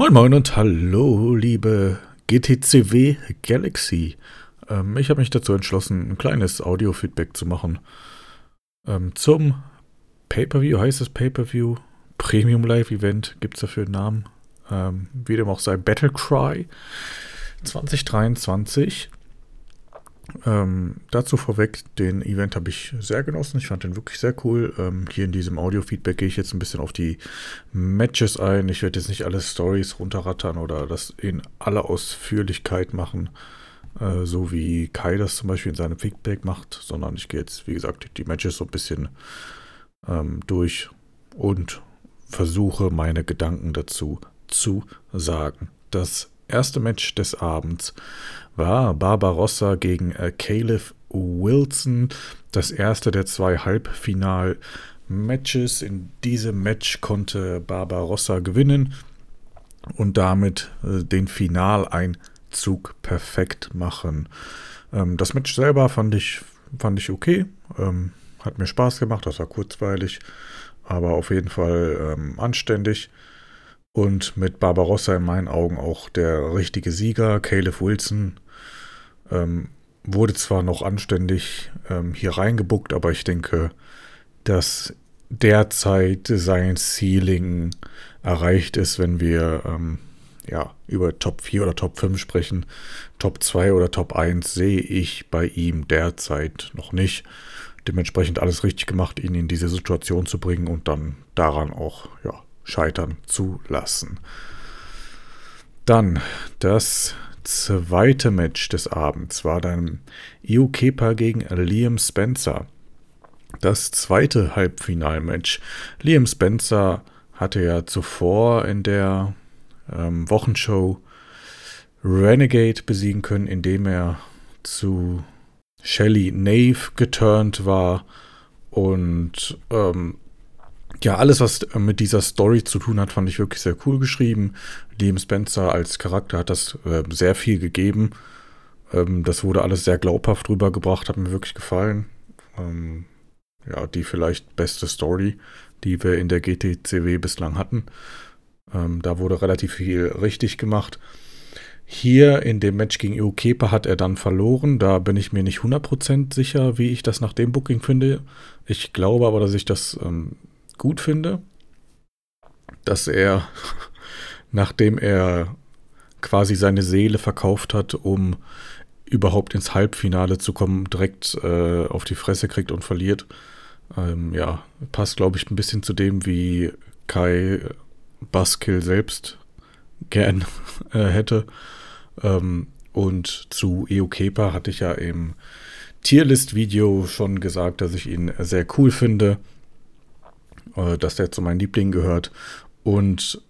Moin Moin und hallo, liebe GTCW Galaxy. Ähm, ich habe mich dazu entschlossen, ein kleines Audio-Feedback zu machen ähm, zum Pay-Per-View, heißt es Pay-Per-View, Premium Live Event, gibt es dafür einen Namen, ähm, wie dem auch sei, Battle Cry 2023. Ähm, dazu vorweg, den Event habe ich sehr genossen. Ich fand den wirklich sehr cool. Ähm, hier in diesem Audio-Feedback gehe ich jetzt ein bisschen auf die Matches ein. Ich werde jetzt nicht alle Stories runterrattern oder das in aller Ausführlichkeit machen, äh, so wie Kai das zum Beispiel in seinem Feedback macht, sondern ich gehe jetzt, wie gesagt, die Matches so ein bisschen ähm, durch und versuche meine Gedanken dazu zu sagen. Das erste Match des Abends war Barbarossa gegen äh, Caleb Wilson. Das erste der zwei Halbfinal-Matches. In diesem Match konnte Barbarossa gewinnen und damit äh, den Finaleinzug perfekt machen. Ähm, das Match selber fand ich, fand ich okay. Ähm, hat mir Spaß gemacht, das war kurzweilig, aber auf jeden Fall ähm, anständig. Und mit Barbarossa in meinen Augen auch der richtige Sieger. Caleb Wilson ähm, wurde zwar noch anständig ähm, hier reingebuckt, aber ich denke, dass derzeit sein Ceiling erreicht ist, wenn wir ähm, ja, über Top 4 oder Top 5 sprechen. Top 2 oder Top 1 sehe ich bei ihm derzeit noch nicht. Dementsprechend alles richtig gemacht, ihn in diese Situation zu bringen und dann daran auch ja, scheitern zu lassen. Dann das zweite Match des Abends war dann Io Kepa gegen Liam Spencer. Das zweite Halbfinalmatch. Liam Spencer hatte ja zuvor in der ähm, Wochenshow Renegade besiegen können, indem er zu Shelly Nave geturnt war und ähm, ja, alles, was äh, mit dieser Story zu tun hat, fand ich wirklich sehr cool geschrieben. Liam Spencer als Charakter hat das äh, sehr viel gegeben. Ähm, das wurde alles sehr glaubhaft rübergebracht, hat mir wirklich gefallen. Ähm, ja, die vielleicht beste Story, die wir in der GTCW bislang hatten. Ähm, da wurde relativ viel richtig gemacht. Hier in dem Match gegen Io Kepa hat er dann verloren. Da bin ich mir nicht 100% sicher, wie ich das nach dem Booking finde. Ich glaube aber, dass ich das ähm, gut finde, dass er, nachdem er quasi seine Seele verkauft hat, um überhaupt ins Halbfinale zu kommen, direkt äh, auf die Fresse kriegt und verliert. Ähm, ja, passt, glaube ich, ein bisschen zu dem, wie Kai Buskill selbst gern äh, hätte. Ähm, und zu Eo Kepa hatte ich ja im Tierlist-Video schon gesagt, dass ich ihn sehr cool finde äh, dass der zu meinen Lieblingen gehört und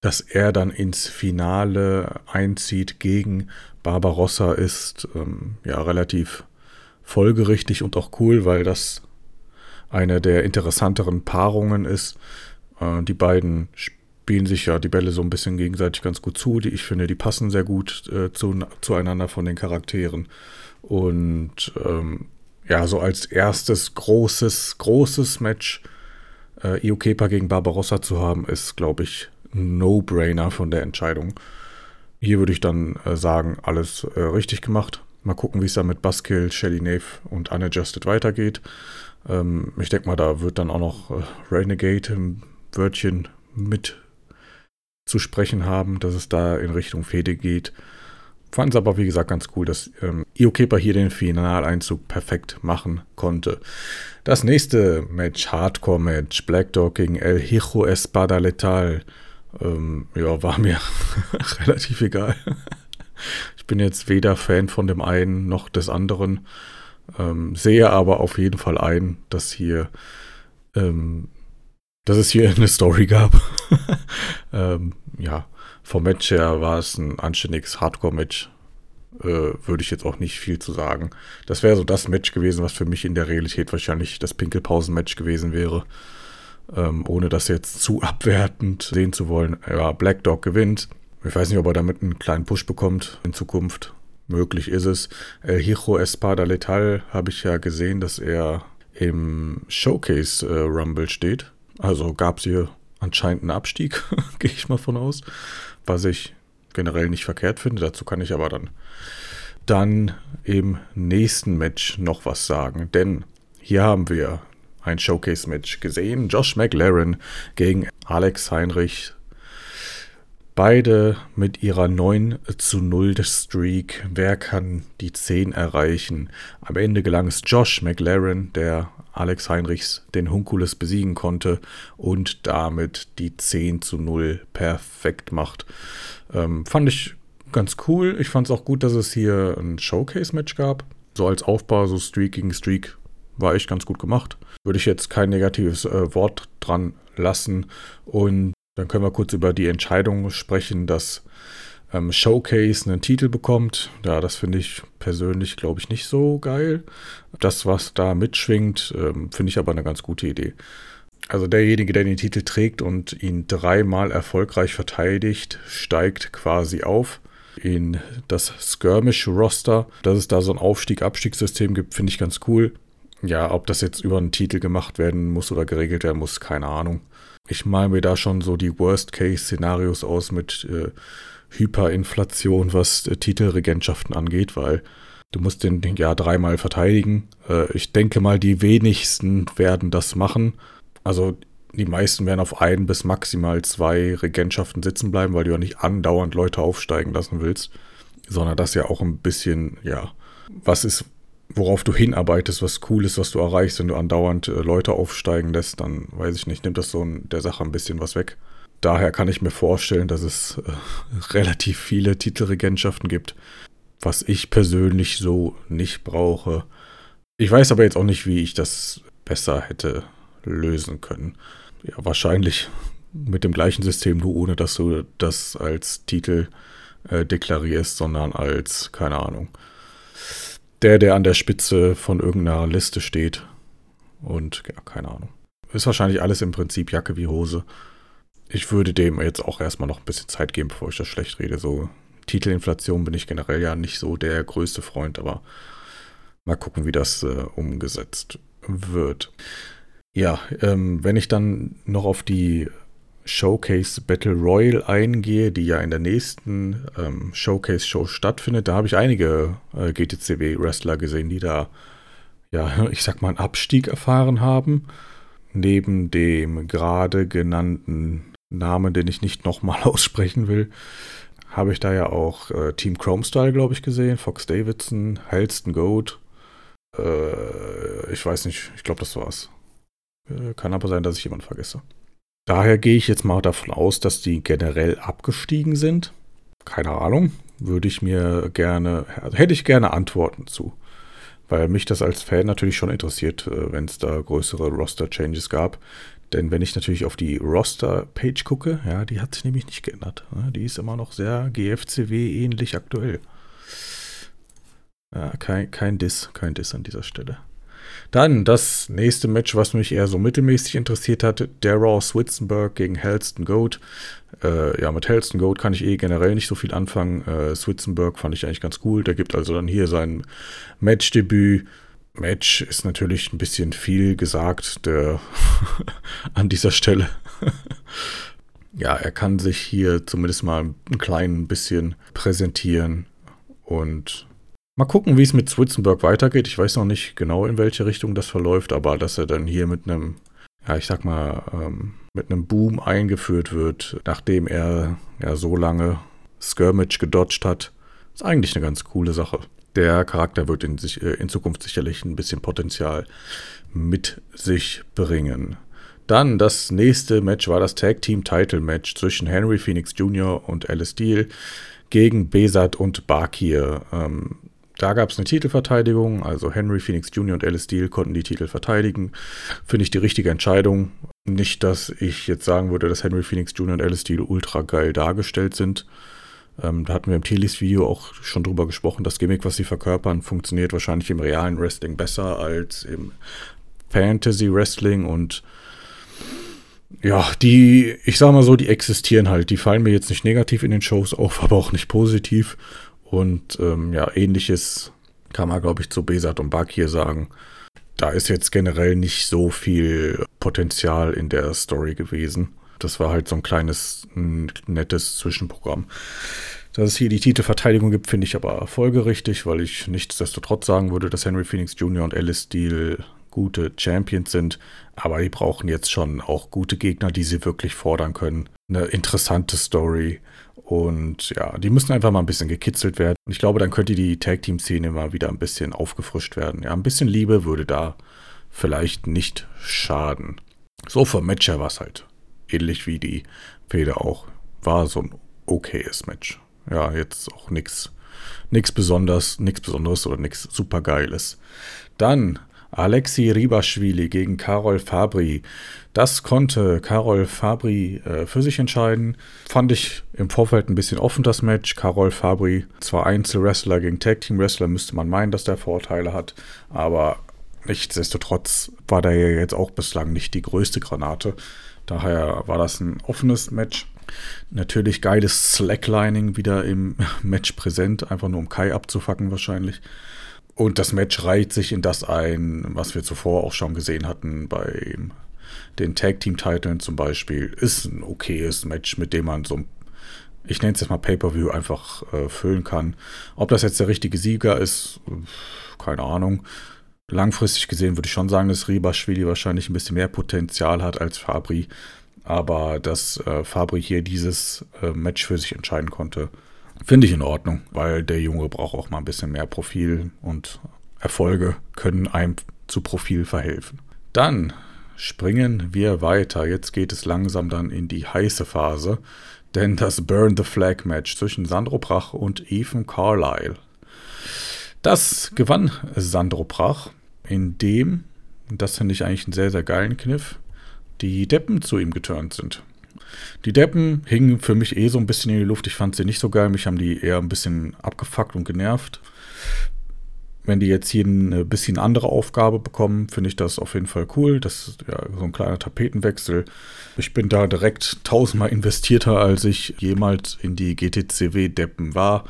dass er dann ins Finale einzieht gegen Barbarossa ist ähm, ja relativ folgerichtig und auch cool, weil das eine der interessanteren Paarungen ist. Äh, die beiden spielen sich ja die Bälle so ein bisschen gegenseitig ganz gut zu. Die, ich finde, die passen sehr gut äh, zu, zueinander von den Charakteren. Und ähm, ja, so als erstes großes, großes Match äh, Io Kepa gegen Barbarossa zu haben, ist, glaube ich, No-Brainer von der Entscheidung. Hier würde ich dann äh, sagen, alles äh, richtig gemacht. Mal gucken, wie es dann mit Buskill, Shelly Nave und Unadjusted weitergeht. Ähm, ich denke mal, da wird dann auch noch äh, Renegade im Wörtchen mit zu sprechen haben, dass es da in Richtung Fede geht. Fand es aber, wie gesagt, ganz cool, dass ähm, Io Kepa hier den Finaleinzug perfekt machen konnte. Das nächste Match, Hardcore-Match, Black Dog gegen El Hijo Espada Letal. Ähm, ja, war mir relativ egal. ich bin jetzt weder Fan von dem einen noch des anderen. Ähm, sehe aber auf jeden Fall ein, dass hier, ähm, dass es hier eine Story gab. ähm, ja, vom Match her war es ein anständiges Hardcore-Match. Äh, würde ich jetzt auch nicht viel zu sagen. Das wäre so das Match gewesen, was für mich in der Realität wahrscheinlich das Pinkelpausen-Match gewesen wäre. Ähm, ohne das jetzt zu abwertend sehen zu wollen. Ja, Black Dog gewinnt. Ich weiß nicht, ob er damit einen kleinen Push bekommt in Zukunft. Möglich ist es. El Hijo Espada Letal habe ich ja gesehen, dass er im Showcase äh, Rumble steht. Also gab es hier anscheinend ein Abstieg, gehe ich mal von aus, was ich generell nicht verkehrt finde. Dazu kann ich aber dann, dann im nächsten Match noch was sagen, denn hier haben wir ein Showcase-Match gesehen. Josh McLaren gegen Alex Heinrich. Beide mit ihrer 9 zu 0 Streak. Wer kann die 10 erreichen? Am Ende gelang es Josh McLaren, der Alex Heinrichs den Hunkules besiegen konnte und damit die 10 zu 0 perfekt macht. Ähm, fand ich ganz cool. Ich fand es auch gut, dass es hier ein Showcase-Match gab. So als Aufbau, so Streak gegen Streak, war echt ganz gut gemacht. Würde ich jetzt kein negatives äh, Wort dran lassen. Und dann können wir kurz über die Entscheidung sprechen, dass ähm, Showcase einen Titel bekommt. Ja, das finde ich persönlich, glaube ich, nicht so geil. Das, was da mitschwingt, ähm, finde ich aber eine ganz gute Idee. Also derjenige, der den Titel trägt und ihn dreimal erfolgreich verteidigt, steigt quasi auf in das Skirmish-Roster. Dass es da so ein Aufstieg-Abstiegssystem gibt, finde ich ganz cool. Ja, ob das jetzt über einen Titel gemacht werden muss oder geregelt werden muss, keine Ahnung. Ich male mir da schon so die Worst-Case-Szenarios aus mit äh, Hyperinflation, was äh, Titelregentschaften angeht, weil du musst den ja dreimal verteidigen. Äh, ich denke mal, die wenigsten werden das machen. Also die meisten werden auf ein bis maximal zwei Regentschaften sitzen bleiben, weil du ja nicht andauernd Leute aufsteigen lassen willst, sondern das ja auch ein bisschen, ja, was ist, worauf du hinarbeitest, was cool ist, was du erreichst, wenn du andauernd äh, Leute aufsteigen lässt, dann weiß ich nicht, nimmt das so der Sache ein bisschen was weg daher kann ich mir vorstellen, dass es äh, relativ viele Titelregentschaften gibt, was ich persönlich so nicht brauche. Ich weiß aber jetzt auch nicht, wie ich das besser hätte lösen können. Ja, wahrscheinlich mit dem gleichen System, nur ohne dass du das als Titel äh, deklarierst, sondern als, keine Ahnung, der, der an der Spitze von irgendeiner Liste steht. Und ja, keine Ahnung. Ist wahrscheinlich alles im Prinzip Jacke wie Hose ich würde dem jetzt auch erstmal noch ein bisschen Zeit geben, bevor ich das schlecht rede. So Titelinflation bin ich generell ja nicht so der größte Freund, aber mal gucken, wie das äh, umgesetzt wird. Ja, ähm, wenn ich dann noch auf die Showcase Battle Royale eingehe, die ja in der nächsten ähm, Showcase-Show stattfindet, da habe ich einige äh, GTCW-Wrestler gesehen, die da, ja, ich sag mal, einen Abstieg erfahren haben. Neben dem gerade genannten Namen, den ich nicht nochmal aussprechen will, habe ich da ja auch äh, Team Chrome Style, glaube ich, gesehen. Fox Davidson, Halston Goat. Äh, ich weiß nicht, ich glaube, das war's. Äh, kann aber sein, dass ich jemanden vergesse. Daher gehe ich jetzt mal davon aus, dass die generell abgestiegen sind. Keine Ahnung. Würde ich mir gerne, hätte ich gerne Antworten zu. Weil mich das als Fan natürlich schon interessiert, äh, wenn es da größere Roster-Changes gab. Denn wenn ich natürlich auf die Roster-Page gucke, ja, die hat sich nämlich nicht geändert. Ne? Die ist immer noch sehr GFCW ähnlich aktuell. Ja, kein, kein Diss, kein Diss an dieser Stelle. Dann das nächste Match, was mich eher so mittelmäßig interessiert hat, der Raw Switzenberg gegen Helston Goat. Äh, ja, mit Helston Goat kann ich eh generell nicht so viel anfangen. Äh, Switzenberg fand ich eigentlich ganz cool. Der gibt also dann hier sein Matchdebüt Match ist natürlich ein bisschen viel gesagt der an dieser Stelle. ja, er kann sich hier zumindest mal ein klein bisschen präsentieren und mal gucken, wie es mit Switzenberg weitergeht. Ich weiß noch nicht genau, in welche Richtung das verläuft, aber dass er dann hier mit einem, ja, ich sag mal, ähm, mit einem Boom eingeführt wird, nachdem er ja so lange Skirmish gedodged hat, ist eigentlich eine ganz coole Sache der Charakter wird in, sich, äh, in Zukunft sicherlich ein bisschen Potenzial mit sich bringen. Dann das nächste Match war das Tag Team Title Match zwischen Henry Phoenix Jr. und Alice Steele gegen Besat und Bakir. Ähm, da gab es eine Titelverteidigung, also Henry Phoenix Jr. und Alice Steele konnten die Titel verteidigen. Finde ich die richtige Entscheidung. Nicht, dass ich jetzt sagen würde, dass Henry Phoenix Jr. und Alice Steele ultra geil dargestellt sind. Ähm, da hatten wir im Telis-Video auch schon drüber gesprochen. Das Gimmick, was sie verkörpern, funktioniert wahrscheinlich im realen Wrestling besser als im Fantasy-Wrestling und ja, die, ich sag mal so, die existieren halt. Die fallen mir jetzt nicht negativ in den Shows auf, aber auch nicht positiv. Und ähm, ja, ähnliches kann man, glaube ich, zu Besat und Bakir sagen. Da ist jetzt generell nicht so viel Potenzial in der Story gewesen. Das war halt so ein kleines, nettes Zwischenprogramm. Dass es hier die Titelverteidigung gibt, finde ich aber folgerichtig, weil ich nichtsdestotrotz sagen würde, dass Henry Phoenix Jr. und Alice Steele gute Champions sind, aber die brauchen jetzt schon auch gute Gegner, die sie wirklich fordern können. Eine interessante Story und ja, die müssen einfach mal ein bisschen gekitzelt werden. Und ich glaube, dann könnte die Tag Team Szene mal wieder ein bisschen aufgefrischt werden. Ja, ein bisschen Liebe würde da vielleicht nicht schaden. So vom Match her war es halt ähnlich wie die Feder auch. War so ein okayes Match. Ja, jetzt auch nichts nichts besonders, nichts Besonderes oder nichts supergeiles. Dann Alexi Ribaschwili gegen Karol Fabri. Das konnte Karol Fabri äh, für sich entscheiden. Fand ich im Vorfeld ein bisschen offen, das Match. Karol Fabri, zwar Einzelwrestler gegen Tag Team Wrestler, müsste man meinen, dass der Vorteile hat, aber nichtsdestotrotz war der ja jetzt auch bislang nicht die größte Granate. Daher war das ein offenes Match. Natürlich geiles Slacklining wieder im Match präsent, einfach nur um Kai abzufacken wahrscheinlich. Und das Match reiht sich in das ein, was wir zuvor auch schon gesehen hatten bei den Tag-Team-Titeln zum Beispiel. Ist ein okayes Match, mit dem man so, ich nenne es jetzt mal Pay-Per-View, einfach äh, füllen kann. Ob das jetzt der richtige Sieger ist, keine Ahnung. Langfristig gesehen würde ich schon sagen, dass Ribaschwili wahrscheinlich ein bisschen mehr Potenzial hat als Fabri. Aber dass äh, Fabri hier dieses äh, Match für sich entscheiden konnte, Finde ich in Ordnung, weil der Junge braucht auch mal ein bisschen mehr Profil und Erfolge können einem zu Profil verhelfen. Dann springen wir weiter. Jetzt geht es langsam dann in die heiße Phase, denn das Burn the Flag Match zwischen Sandro Prach und Ethan Carlyle. Das gewann Sandro Prach, indem, das finde ich eigentlich einen sehr, sehr geilen Kniff, die Deppen zu ihm geturnt sind. Die Deppen hingen für mich eh so ein bisschen in die Luft. Ich fand sie nicht so geil. Mich haben die eher ein bisschen abgefuckt und genervt. Wenn die jetzt hier eine bisschen andere Aufgabe bekommen, finde ich das auf jeden Fall cool. Das ist ja so ein kleiner Tapetenwechsel. Ich bin da direkt tausendmal investierter, als ich jemals in die GTCW-Deppen war.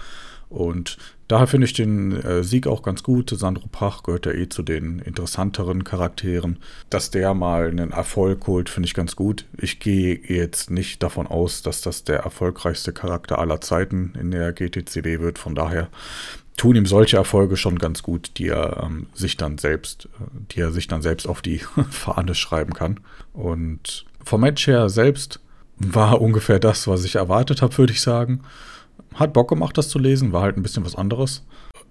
Und Daher finde ich den äh, Sieg auch ganz gut. Sandro Pach gehört ja eh zu den interessanteren Charakteren. Dass der mal einen Erfolg holt, finde ich ganz gut. Ich gehe jetzt nicht davon aus, dass das der erfolgreichste Charakter aller Zeiten in der GTCW wird. Von daher tun ihm solche Erfolge schon ganz gut, die er ähm, sich dann selbst, äh, die er sich dann selbst auf die Fahne schreiben kann. Und vom Match her selbst war ungefähr das, was ich erwartet habe, würde ich sagen hat Bock gemacht, das zu lesen, war halt ein bisschen was anderes.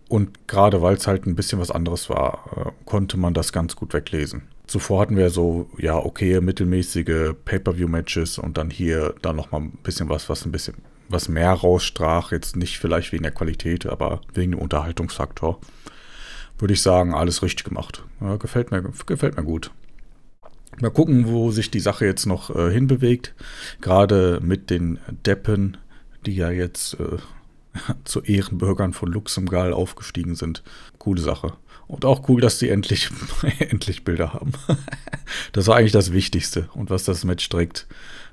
Und gerade weil es halt ein bisschen was anderes war, äh, konnte man das ganz gut weglesen. Zuvor hatten wir so, ja, okay, mittelmäßige Pay-Per-View-Matches und dann hier dann nochmal ein bisschen was, was ein bisschen was mehr rausstrach. Jetzt nicht vielleicht wegen der Qualität, aber wegen dem Unterhaltungsfaktor. Würde ich sagen, alles richtig gemacht. Ja, gefällt, mir, gefällt mir gut. Mal gucken, wo sich die Sache jetzt noch äh, hinbewegt. Gerade mit den Deppen die ja jetzt äh, zu Ehrenbürgern von Luxemgal aufgestiegen sind. Coole Sache. Und auch cool, dass sie endlich, endlich Bilder haben. das war eigentlich das Wichtigste und was das Match direkt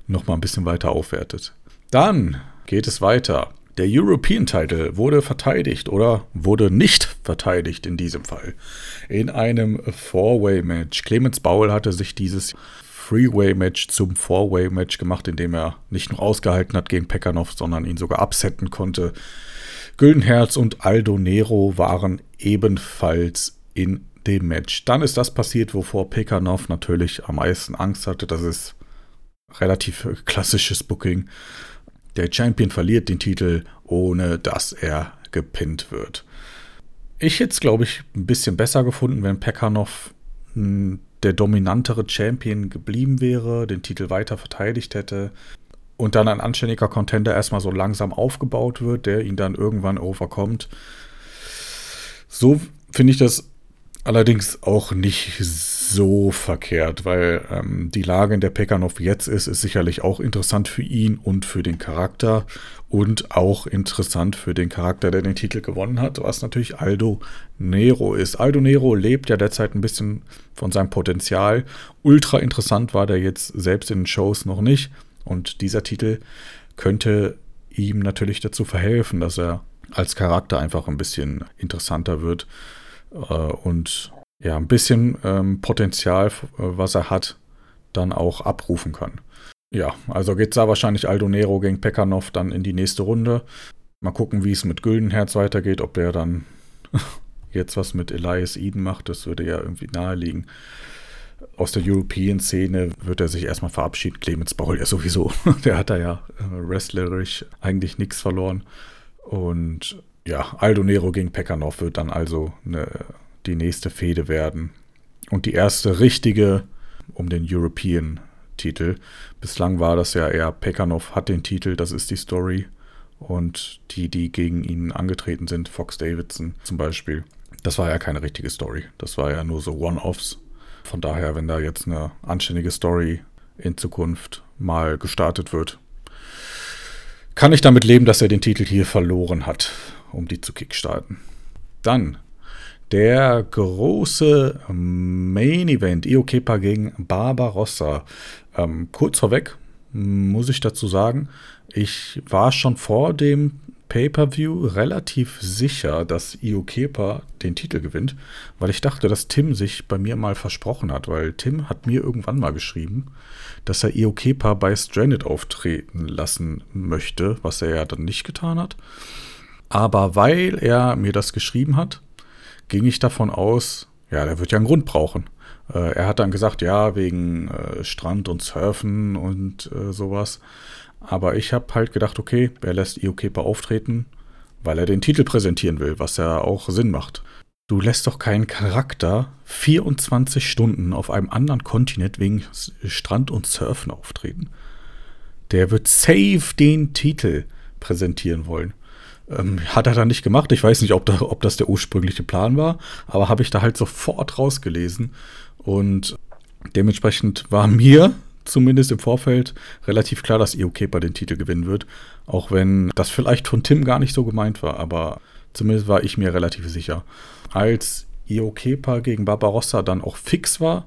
nochmal ein bisschen weiter aufwertet. Dann geht es weiter. Der European Title wurde verteidigt oder wurde nicht verteidigt in diesem Fall. In einem Four-Way-Match. Clemens Baul hatte sich dieses Freeway-Match zum Four-Way-Match gemacht, in dem er nicht nur ausgehalten hat gegen Pekanov, sondern ihn sogar absetzen konnte. Güldenherz und Aldo Nero waren ebenfalls in dem Match. Dann ist das passiert, wovor Pekanov natürlich am meisten Angst hatte. Das ist relativ klassisches Booking. Der Champion verliert den Titel, ohne dass er gepinnt wird. Ich hätte es, glaube ich, ein bisschen besser gefunden, wenn Pekanov der dominantere Champion geblieben wäre, den Titel weiter verteidigt hätte und dann ein anständiger Contender erstmal so langsam aufgebaut wird, der ihn dann irgendwann overkommt. So finde ich das allerdings auch nicht so verkehrt, weil ähm, die Lage, in der Pekanov jetzt ist, ist sicherlich auch interessant für ihn und für den Charakter und auch interessant für den Charakter, der den Titel gewonnen hat, was natürlich Aldo Nero ist. Aldo Nero lebt ja derzeit ein bisschen von seinem Potenzial. Ultra interessant war der jetzt selbst in den Shows noch nicht und dieser Titel könnte ihm natürlich dazu verhelfen, dass er als Charakter einfach ein bisschen interessanter wird äh, und ja, ein bisschen ähm, Potenzial, äh, was er hat, dann auch abrufen kann. ja, also geht es da wahrscheinlich Aldo Nero gegen Pekanov dann in die nächste Runde. Mal gucken, wie es mit Güldenherz weitergeht, ob der dann jetzt was mit Elias Eden macht. Das würde ja irgendwie naheliegen. Aus der European-Szene wird er sich erstmal verabschieden. Clemens Baul ja sowieso. Der hat da ja äh, wrestlerisch eigentlich nichts verloren. Und ja, Aldo Nero gegen Pekanov wird dann also eine, die nächste Fehde werden. Und die erste richtige um den European-Titel. Bislang war das ja eher Pekanov hat den Titel, das ist die Story. Und die, die gegen ihn angetreten sind, Fox Davidson zum Beispiel, das war ja keine richtige Story. Das war ja nur so One-Offs. Von daher, wenn da jetzt eine anständige Story in Zukunft mal gestartet wird, kann ich damit leben, dass er den Titel hier verloren hat, um die zu kickstarten. Dann der große Main Event, Io Kepa gegen Barbarossa. Ähm, kurz vorweg muss ich dazu sagen, ich war schon vor dem Pay-per-View relativ sicher, dass Io Kepa den Titel gewinnt, weil ich dachte, dass Tim sich bei mir mal versprochen hat, weil Tim hat mir irgendwann mal geschrieben, dass er Io Kepa bei Stranded auftreten lassen möchte, was er ja dann nicht getan hat. Aber weil er mir das geschrieben hat, ging ich davon aus, ja, der wird ja einen Grund brauchen. Äh, er hat dann gesagt, ja, wegen äh, Strand und Surfen und äh, sowas. Aber ich habe halt gedacht, okay, er lässt Io Kepa auftreten, weil er den Titel präsentieren will, was ja auch Sinn macht. Du lässt doch keinen Charakter 24 Stunden auf einem anderen Kontinent wegen Strand und Surfen auftreten. Der wird safe den Titel präsentieren wollen. Ähm, hat er dann nicht gemacht. Ich weiß nicht, ob, da, ob das der ursprüngliche Plan war, aber habe ich da halt sofort rausgelesen. Und dementsprechend war mir zumindest im Vorfeld relativ klar, dass Io Kepa den Titel gewinnen wird. Auch wenn das vielleicht von Tim gar nicht so gemeint war, aber zumindest war ich mir relativ sicher. Als Io Kepa gegen Barbarossa dann auch fix war,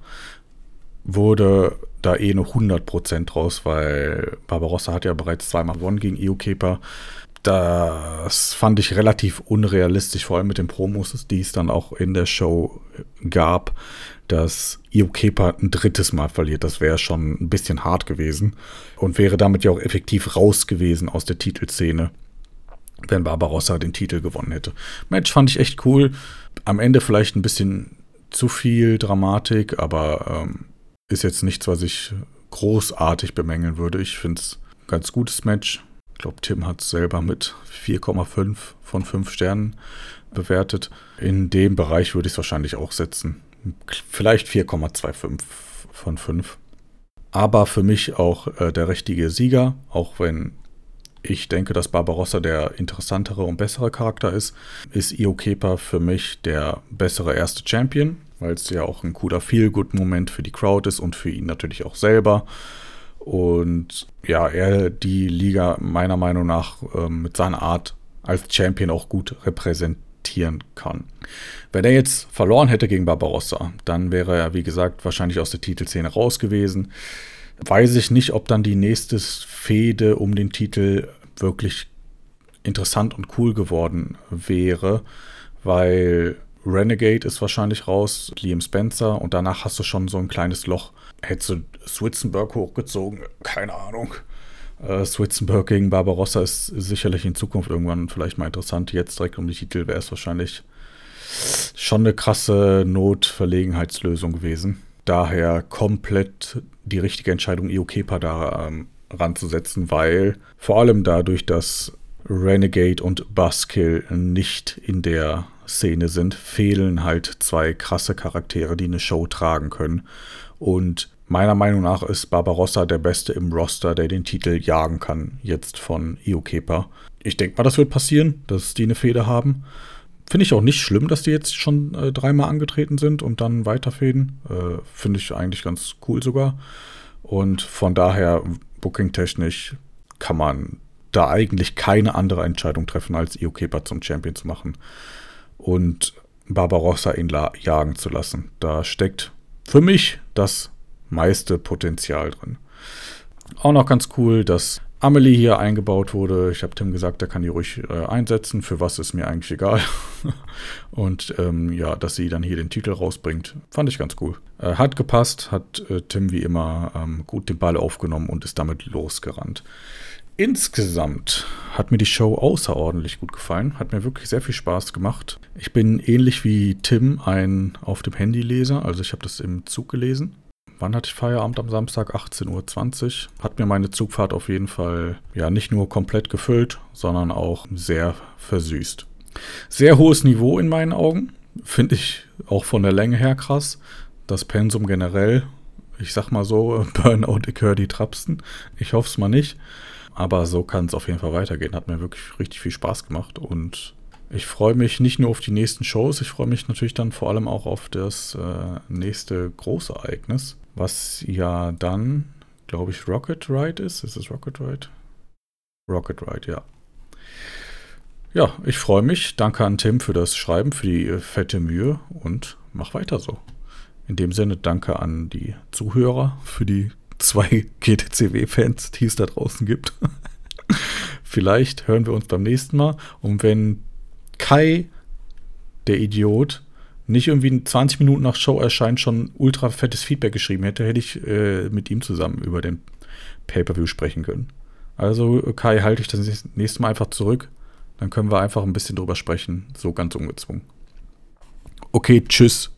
wurde da eh nur 100% raus, weil Barbarossa hat ja bereits zweimal gewonnen gegen Io Kepa das fand ich relativ unrealistisch, vor allem mit den Promos, die es dann auch in der Show gab, dass Io Kepa ein drittes Mal verliert. Das wäre schon ein bisschen hart gewesen und wäre damit ja auch effektiv raus gewesen aus der Titelszene, wenn Barbarossa den Titel gewonnen hätte. Match fand ich echt cool. Am Ende vielleicht ein bisschen zu viel Dramatik, aber ähm, ist jetzt nichts, was ich großartig bemängeln würde. Ich finde es ein ganz gutes Match ich glaube, Tim hat es selber mit 4,5 von 5 Sternen bewertet. In dem Bereich würde ich es wahrscheinlich auch setzen. Vielleicht 4,25 von 5. Aber für mich auch äh, der richtige Sieger, auch wenn ich denke, dass Barbarossa der interessantere und bessere Charakter ist, ist Io Kepa für mich der bessere erste Champion, weil es ja auch ein cooler Feel-Good-Moment für die Crowd ist und für ihn natürlich auch selber und ja, er die Liga meiner Meinung nach ähm, mit seiner Art als Champion auch gut repräsentieren kann. Wenn er jetzt verloren hätte gegen Barbarossa, dann wäre er, wie gesagt, wahrscheinlich aus der Titelszene raus gewesen. Weiß ich nicht, ob dann die nächste Fehde um den Titel wirklich interessant und cool geworden wäre, weil Renegade ist wahrscheinlich raus, Liam Spencer und danach hast du schon so ein kleines Loch Hättest du Switzenberg hochgezogen? Keine Ahnung. Äh, Switzenberg gegen Barbarossa ist sicherlich in Zukunft irgendwann vielleicht mal interessant. Jetzt direkt um die Titel wäre es wahrscheinlich schon eine krasse Notverlegenheitslösung gewesen. Daher komplett die richtige Entscheidung, Io Kepa da ähm, ranzusetzen, weil vor allem dadurch, dass Renegade und Buskill nicht in der Szene sind, fehlen halt zwei krasse Charaktere, die eine Show tragen können. Und meiner Meinung nach ist Barbarossa der Beste im Roster, der den Titel jagen kann, jetzt von Io. Ich denke mal, das wird passieren, dass die eine Fehde haben. Finde ich auch nicht schlimm, dass die jetzt schon äh, dreimal angetreten sind und dann weiterfäden. Äh, Finde ich eigentlich ganz cool sogar. Und von daher, booking-technisch, kann man da eigentlich keine andere Entscheidung treffen, als Io zum Champion zu machen. Und Barbarossa ihn jagen zu lassen. Da steckt für mich das meiste Potenzial drin. Auch noch ganz cool, dass Amelie hier eingebaut wurde. Ich habe Tim gesagt, er kann die ruhig äh, einsetzen. Für was ist mir eigentlich egal. und ähm, ja, dass sie dann hier den Titel rausbringt, fand ich ganz cool. Äh, hat gepasst, hat äh, Tim wie immer ähm, gut den Ball aufgenommen und ist damit losgerannt. Insgesamt hat mir die Show außerordentlich gut gefallen, hat mir wirklich sehr viel Spaß gemacht. Ich bin ähnlich wie Tim ein auf dem Handy Leser, also ich habe das im Zug gelesen. Wann hatte ich Feierabend am Samstag? 18.20 Uhr. Hat mir meine Zugfahrt auf jeden Fall ja nicht nur komplett gefüllt, sondern auch sehr versüßt. Sehr hohes Niveau in meinen Augen. Finde ich auch von der Länge her krass. Das Pensum generell, ich sag mal so, Burnout, ich höre die Trapsten. Ich hoffe es mal nicht. Aber so kann es auf jeden Fall weitergehen. Hat mir wirklich richtig viel Spaß gemacht und ich freue mich nicht nur auf die nächsten Shows, ich freue mich natürlich dann vor allem auch auf das äh, nächste Großereignis, was ja dann, glaube ich, Rocket Ride ist. Ist es Rocket Ride? Rocket Ride, ja. Ja, ich freue mich. Danke an Tim für das Schreiben, für die äh, fette Mühe und mach weiter so. In dem Sinne, danke an die Zuhörer für die zwei GTCW-Fans, die es da draußen gibt. Vielleicht hören wir uns beim nächsten Mal. Und wenn Kai, der Idiot, nicht irgendwie 20 Minuten nach Show erscheint, schon ultra fettes Feedback geschrieben hätte, hätte ich äh, mit ihm zusammen über den Pay-Per-View sprechen können. Also, Kai, halte ich das nächste Mal einfach zurück. Dann können wir einfach ein bisschen drüber sprechen, so ganz ungezwungen. Okay, tschüss.